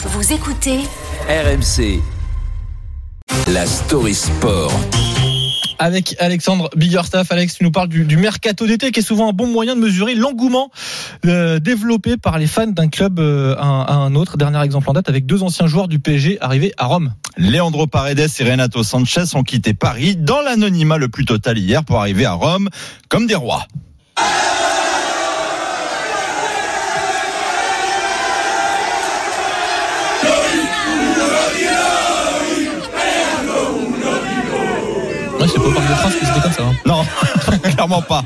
Vous écoutez RMC. La story sport. avec Alexandre Biggerstaff. Alex, tu nous parles du, du mercato d'été qui est souvent un bon moyen de mesurer l'engouement euh, développé par les fans d'un club euh, à, à un autre. Dernier exemple en date avec deux anciens joueurs du PSG arrivés à Rome. Leandro Paredes et Renato Sanchez ont quitté Paris dans l'anonymat le plus total hier pour arriver à Rome comme des rois. C'est pas au Parc des que c'était comme ça. hein. Non, clairement pas.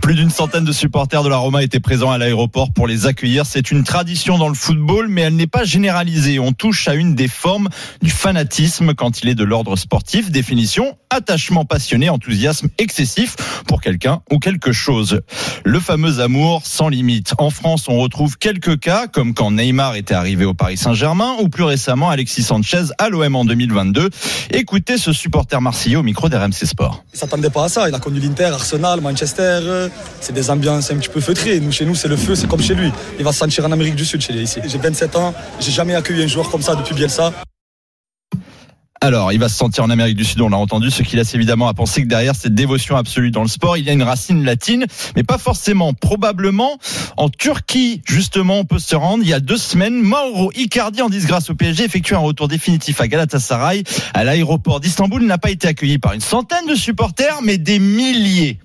Plus d'une centaine de supporters de la Roma étaient présents à l'aéroport pour les accueillir. C'est une tradition dans le football, mais elle n'est pas généralisée. On touche à une des formes du fanatisme quand il est de l'ordre sportif. Définition, attachement passionné, enthousiasme excessif pour quelqu'un ou quelque chose. Le fameux amour sans limite. En France, on retrouve quelques cas, comme quand Neymar était arrivé au Paris Saint-Germain, ou plus récemment Alexis Sanchez à l'OM en 2022. Écoutez ce supporter marseillais au micro d'RMC Sport. Il s'attendait pas à ça. Il a connu l'Inter, Arsenal, Manchester. C'est des ambiances un petit peu feutrées. Nous, chez nous, c'est le feu, c'est comme chez lui. Il va se sentir en Amérique du Sud chez ici. J'ai 27 ans. J'ai jamais accueilli un joueur comme ça depuis Bielsa. Alors, il va se sentir en Amérique du Sud, on l'a entendu, ce qui laisse évidemment à penser que derrière cette dévotion absolue dans le sport, il y a une racine latine, mais pas forcément. Probablement, en Turquie, justement, on peut se rendre. Il y a deux semaines, Mauro Icardi, en disgrâce au PSG, effectue un retour définitif à Galatasaray. À l'aéroport d'Istanbul, n'a pas été accueilli par une centaine de supporters, mais des milliers.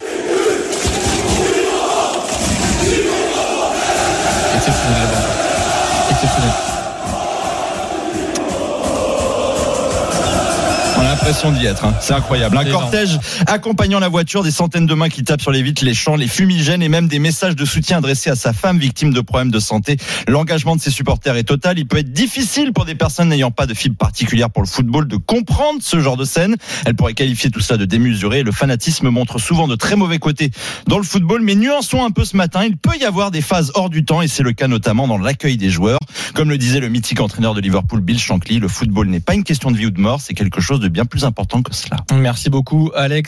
Exceptionnel. Exceptionnel. On a l'impression d'y être, hein. c'est incroyable. Un énorme. cortège accompagnant la voiture, des centaines de mains qui tapent sur les vitres, les chants, les fumigènes et même des messages de soutien adressés à sa femme victime de problèmes de santé. L'engagement de ses supporters est total. Il peut être difficile pour des personnes n'ayant pas de fibre particulière pour le football de comprendre ce genre de scène. Elle pourrait qualifier tout ça de démesuré. Le fanatisme montre souvent de très mauvais côtés dans le football, mais nuançons un peu ce matin. Il peut y avoir des phases hors du temps et c'est le cas notamment dans l'accueil des joueurs. Comme le disait le mythique entraîneur de Liverpool, Bill Shankly, le football n'est pas une question de vie ou de mort, c'est quelque chose de bien plus important que cela. Merci beaucoup, Alex.